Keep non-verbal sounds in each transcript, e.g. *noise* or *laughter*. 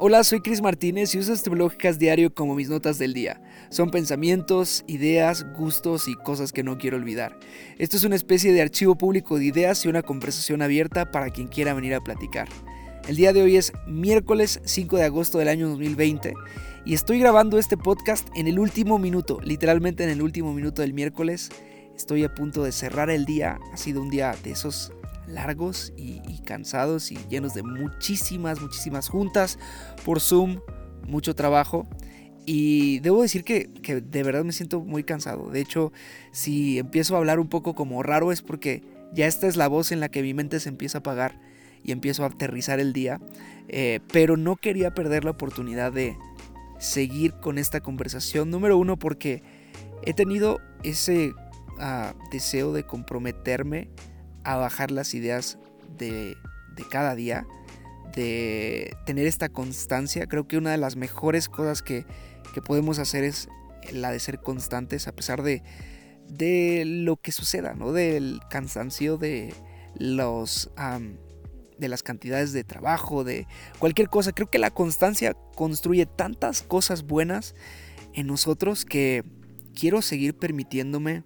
Hola, soy Chris Martínez y uso este diario como mis notas del día. Son pensamientos, ideas, gustos y cosas que no quiero olvidar. Esto es una especie de archivo público de ideas y una conversación abierta para quien quiera venir a platicar. El día de hoy es miércoles 5 de agosto del año 2020 y estoy grabando este podcast en el último minuto, literalmente en el último minuto del miércoles. Estoy a punto de cerrar el día, ha sido un día de esos largos y, cansados y llenos de muchísimas, muchísimas juntas por Zoom, mucho trabajo. Y debo decir que, que, de verdad me siento muy cansado. De hecho, si empiezo a hablar un poco como raro es porque ya esta es la voz en la que mi mente se empieza a apagar y empiezo a aterrizar el día. Eh, pero no quería perder la oportunidad de seguir con esta conversación. Número uno, porque he tenido ese ah, deseo de comprometerme a bajar las ideas de, cada día, de tener esta constancia. Creo que una de las mejores cosas que, podemos hacer es la de ser constantes a pesar de, de lo que suceda, ¿no? Del cansancio, de los... de las cantidades de trabajo, de cualquier cosa. Creo que la constancia construye tantas cosas buenas en nosotros que quiero seguir permitiéndome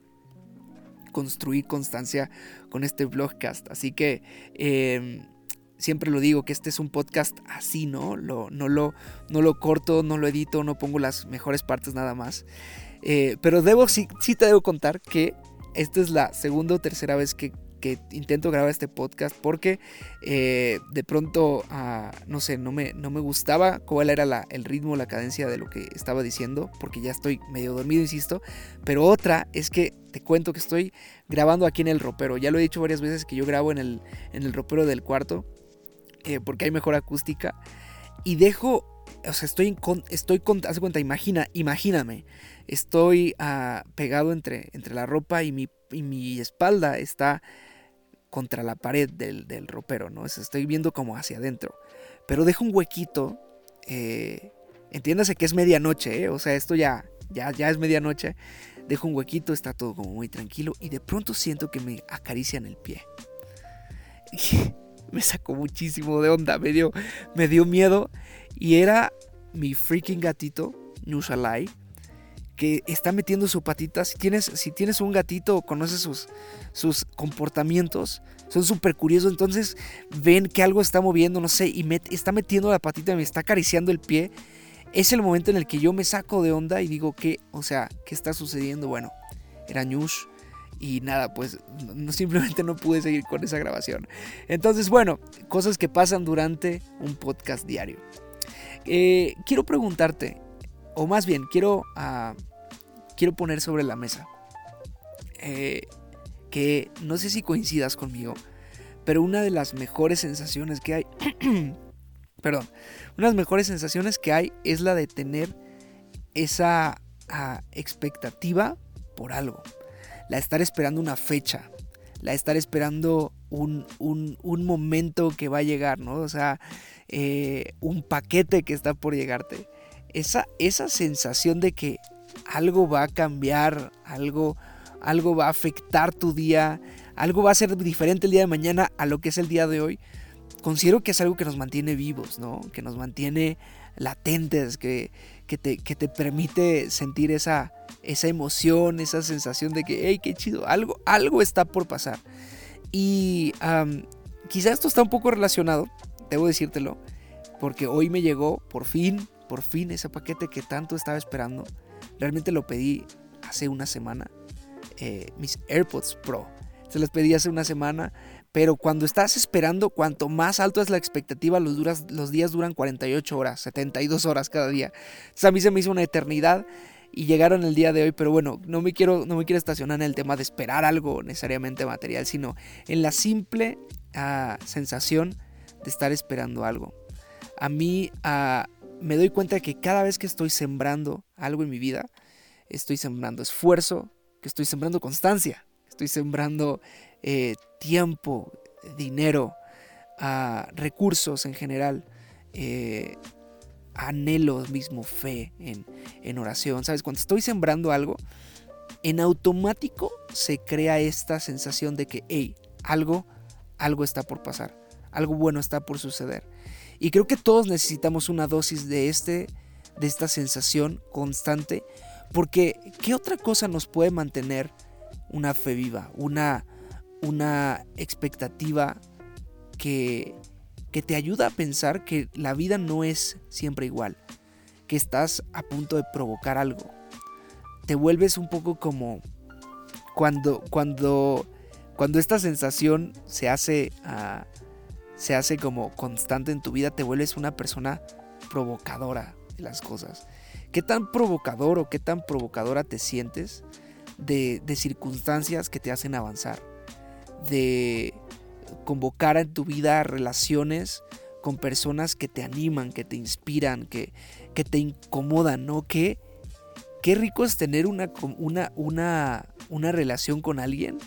construir constancia con este blogcast. Así que em, siempre lo digo que este es un podcast así, ¿no? Lo, no, lo, no lo corto, no lo edito, no pongo las mejores partes nada más. Eh, pero debo, sí, sí te debo contar que esta es la segunda o tercera vez que que intento grabar este podcast porque eh, de pronto, ah, no sé, no me, no me gustaba cuál era el ritmo, la cadencia de lo que estaba diciendo, porque ya estoy medio dormido, insisto. Pero otra es que te cuento que estoy grabando aquí en el ropero. Ya lo he dicho varias veces que yo grabo en el, en el ropero del cuarto, eh, porque hay mejor acústica. Y dejo o sea, estoy, con, estoy haz cuenta, imagina, imagíname, estoy ah, pegado entre, entre la ropa y mi, y mi espalda está contra la pared del, ropero, ¿no? estoy viendo como hacia adentro. Pero dejo un huequito, eh, entiéndase que es medianoche, ¿eh? o sea, esto ya, ya, ya es medianoche. Dejo un huequito, está todo como muy tranquilo y de pronto siento que me acarician el pie. *laughs* me sacó muchísimo de onda, me dio, me dio miedo y era mi freaking gatito, Nushalai, que está metiendo su patita. Si tienes, si tienes un gatito o conoces sus, sus comportamientos, son súper curiosos. Entonces ven que algo está moviendo, no sé, y está metiendo la patita, me está acariciando el pie. Es el momento en el que yo me saco de onda y digo, ¿qué? O sea, ¿qué está sucediendo? Bueno, era Ñush. Y nada, pues no, simplemente no pude seguir con esa grabación. Entonces, bueno, cosas que pasan durante un podcast diario. Eh, quiero preguntarte, o más bien, quiero, ah, quiero poner sobre la mesa eh, que no sé si coincidas conmigo, pero una de las mejores sensaciones que hay, *clears throat* perdón, una de las mejores sensaciones que hay es la de tener esa ah, expectativa por algo, la de estar esperando una fecha, la de estar esperando un, momento que va a llegar, ¿no? O sea, eh, un paquete que está por llegarte esa, esa sensación de que algo va a cambiar, algo, algo va a afectar tu día, algo va a ser diferente el día de mañana a lo que es el día de hoy, considero que es algo que nos mantiene vivos, ¿no? Que nos mantiene latentes, que, que, te, que te, permite sentir esa, esa emoción, esa sensación de que, hey, qué chido, algo, algo está por pasar. Y quizá esto está un poco relacionado, debo decírtelo, porque hoy me llegó por fin por fin ese paquete que tanto estaba esperando. Realmente lo pedí hace una semana. Eh, mis AirPods Pro. Se los pedí hace una semana. Pero cuando estás esperando, cuanto más alto es la expectativa, los, días duran 48 horas, 72 horas cada día. a mí se me hizo una eternidad y llegaron el día de hoy, pero bueno, no me quiero, no me quiero estacionar en el tema de esperar algo necesariamente material, sino en la simple ah, sensación de estar esperando algo. A mí, uh, me doy cuenta que cada vez que estoy sembrando algo en mi vida, estoy sembrando esfuerzo, que estoy sembrando constancia, estoy sembrando eh, tiempo, dinero, recursos en general, eh, anhelo mismo, fe en, en oración. ¿Sabes? Cuando estoy sembrando algo, en automático se crea esta sensación de que, hey, algo, algo está por pasar, algo bueno está por suceder. Y creo que todos necesitamos una dosis de, este, de esta sensación constante, porque ¿qué otra cosa nos puede mantener una fe viva, una, una expectativa que, que te ayuda a pensar que la vida no es siempre igual, que estás a punto de provocar algo. Te vuelves un poco como cuando, cuando, cuando esta sensación se hace, ah, se hace como constante en tu vida, te vuelves una persona provocadora de las cosas. ¿Qué tan provocador o qué tan provocadora te sientes de, de circunstancias que te hacen avanzar? De convocar en tu vida relaciones con personas que te animan, que te inspiran, que, que te incomodan, ¿no? Que, qué rico es tener una, una, una, una relación con alguien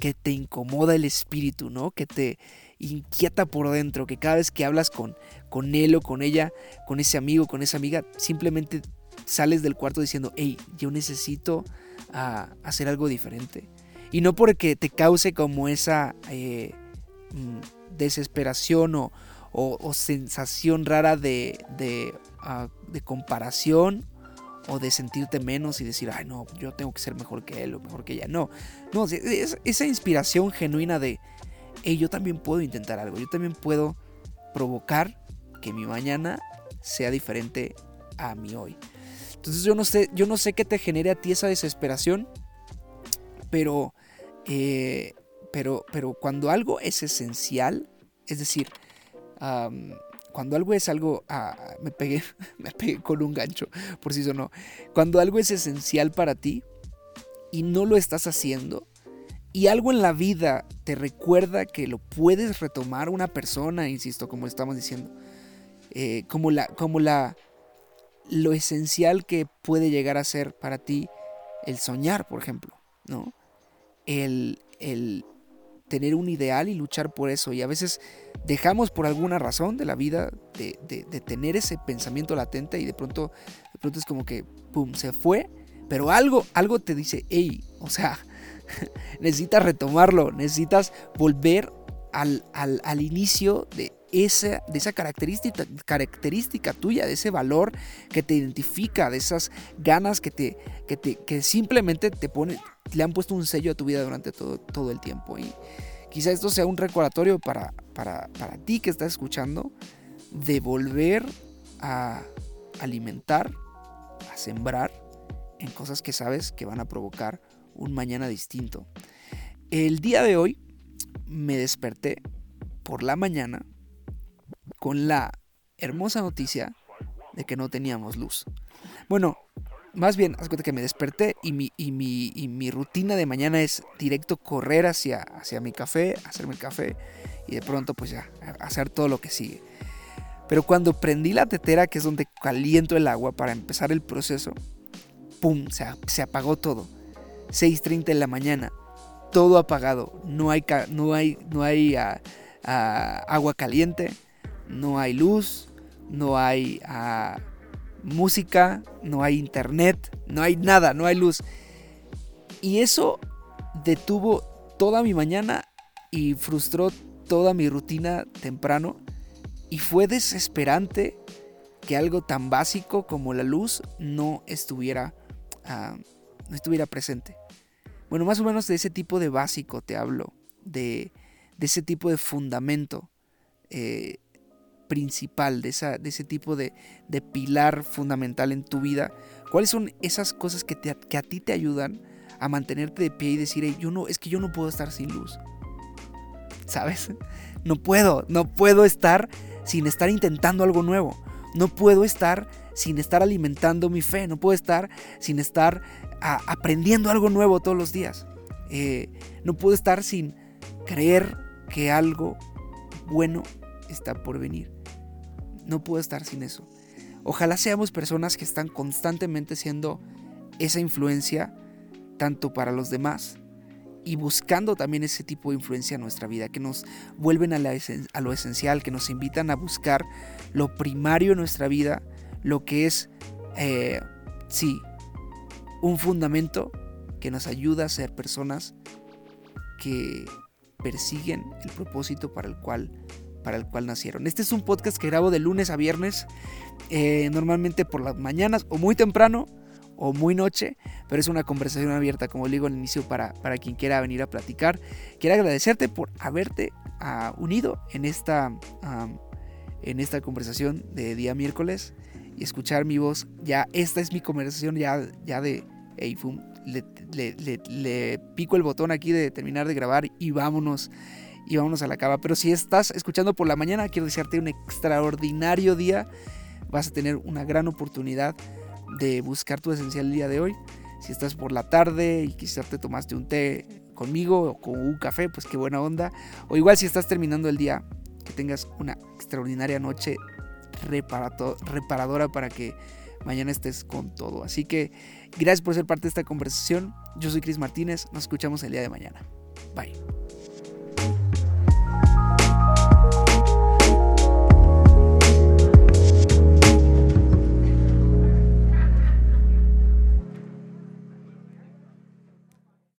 que te incomoda el espíritu, ¿no? Que te inquieta por dentro, que cada vez que hablas con, con él o con ella, con ese amigo, con esa amiga, simplemente sales del cuarto diciendo, hey, yo necesito ah, hacer algo diferente. Y no porque te cause como esa eh, mm, desesperación o, o, sensación rara de, de, ah, de comparación o de sentirte menos y decir, ay no, yo tengo que ser mejor que él o mejor que ella. No, no, es esa inspiración genuina de, hey, yo también puedo intentar algo, yo también puedo provocar que mi mañana sea diferente a mi hoy. Entonces yo no sé, yo no sé qué te genere a ti esa desesperación, pero, eh, pero, pero cuando algo es esencial, es decir, cuando algo es algo, ah, me, pegué, *laughs* me pegué con un gancho, por si no Cuando algo es esencial para ti y no lo estás haciendo, y algo en la vida te recuerda que lo puedes retomar una persona, insisto, como estamos diciendo, eh, como la, como la, lo esencial que puede llegar a ser para ti el soñar, por ejemplo, ¿no? El, el tener un ideal y luchar por eso. Y a veces dejamos por alguna razón de la vida de, tener ese pensamiento latente y de pronto, de pronto es como que, ¡pum!, se fue. Pero algo, algo te dice, hey, o sea, *laughs* necesitas retomarlo, necesitas volver al, al, inicio de esa, de esa característica, característica tuya, de ese valor que te identifica, de esas ganas que, te, que, te, que simplemente te pone, le han puesto un sello a tu vida durante todo, todo el tiempo. Y quizá esto sea un recordatorio para, para, para ti que estás escuchando de volver a alimentar, a sembrar en cosas que sabes que van a provocar un mañana distinto. El día de hoy me desperté por la mañana con la hermosa noticia de que no teníamos luz. Bueno, más bien, haz cuenta que me desperté y mi, y mi, y mi rutina de mañana es directo correr hacia, hacia mi café, hacerme el café y de pronto pues ya, hacer todo lo que sigue. Pero cuando prendí la tetera, que es donde caliento el agua para empezar el proceso, ¡pum! Se, se apagó todo. 6.30 de la mañana, todo apagado, no hay, no hay, no hay ah, ah, agua caliente, no hay luz, no hay ah, música, no hay internet, no hay nada, no hay luz. Y eso detuvo toda mi mañana y frustró toda mi rutina temprano. Y fue desesperante que algo tan básico como la luz no estuviera, no estuviera presente. Bueno, más o menos de ese tipo de básico te hablo, de, ese tipo de fundamento eh, principal, de, esa, de ese tipo de, pilar fundamental en tu vida. ¿Cuáles son esas cosas que, te, que a ti te ayudan a mantenerte de pie y decir, yo no, es que yo no puedo estar sin luz? ¿Sabes? *laughs* No puedo, no puedo estar sin estar intentando algo nuevo. No puedo estar sin estar alimentando mi fe. No puedo estar sin estar aprendiendo algo nuevo todos los días. Eh, no puedo estar sin creer que algo bueno está por venir. No puedo estar sin eso. Ojalá seamos personas que están constantemente siendo esa influencia tanto para los demás y buscando también ese tipo de influencia en nuestra vida, que nos vuelven a, lo esencial, que nos invitan a buscar lo primario en nuestra vida, lo que es, eh, sí, un fundamento que nos ayuda a ser personas que persiguen el propósito para el cual para el cual nacieron. Este es un podcast que grabo de lunes a viernes, eh, normalmente por las mañanas o muy temprano o muy noche, pero es una conversación abierta, como digo al inicio, para, para quien quiera venir a platicar. Quiero agradecerte por haberte uh, unido en esta, um, en esta conversación de día miércoles y escuchar mi voz. Ya, esta es mi conversación ya, ya de, hey, fum, le, le, le, le, pico el botón aquí de terminar de grabar y vámonos. Y vámonos a la cama. Pero si estás escuchando por la mañana, quiero desearte un extraordinario día. Vas a tener una gran oportunidad de buscar tu esencial el día de hoy. Si estás por la tarde y quizás te tomaste un té conmigo o con un café, pues qué buena onda. O igual si estás terminando el día, que tengas una extraordinaria noche reparadora para que mañana estés con todo. Así que gracias por ser parte de esta conversación. Yo soy Cris Martínez. Nos escuchamos el día de mañana. Bye.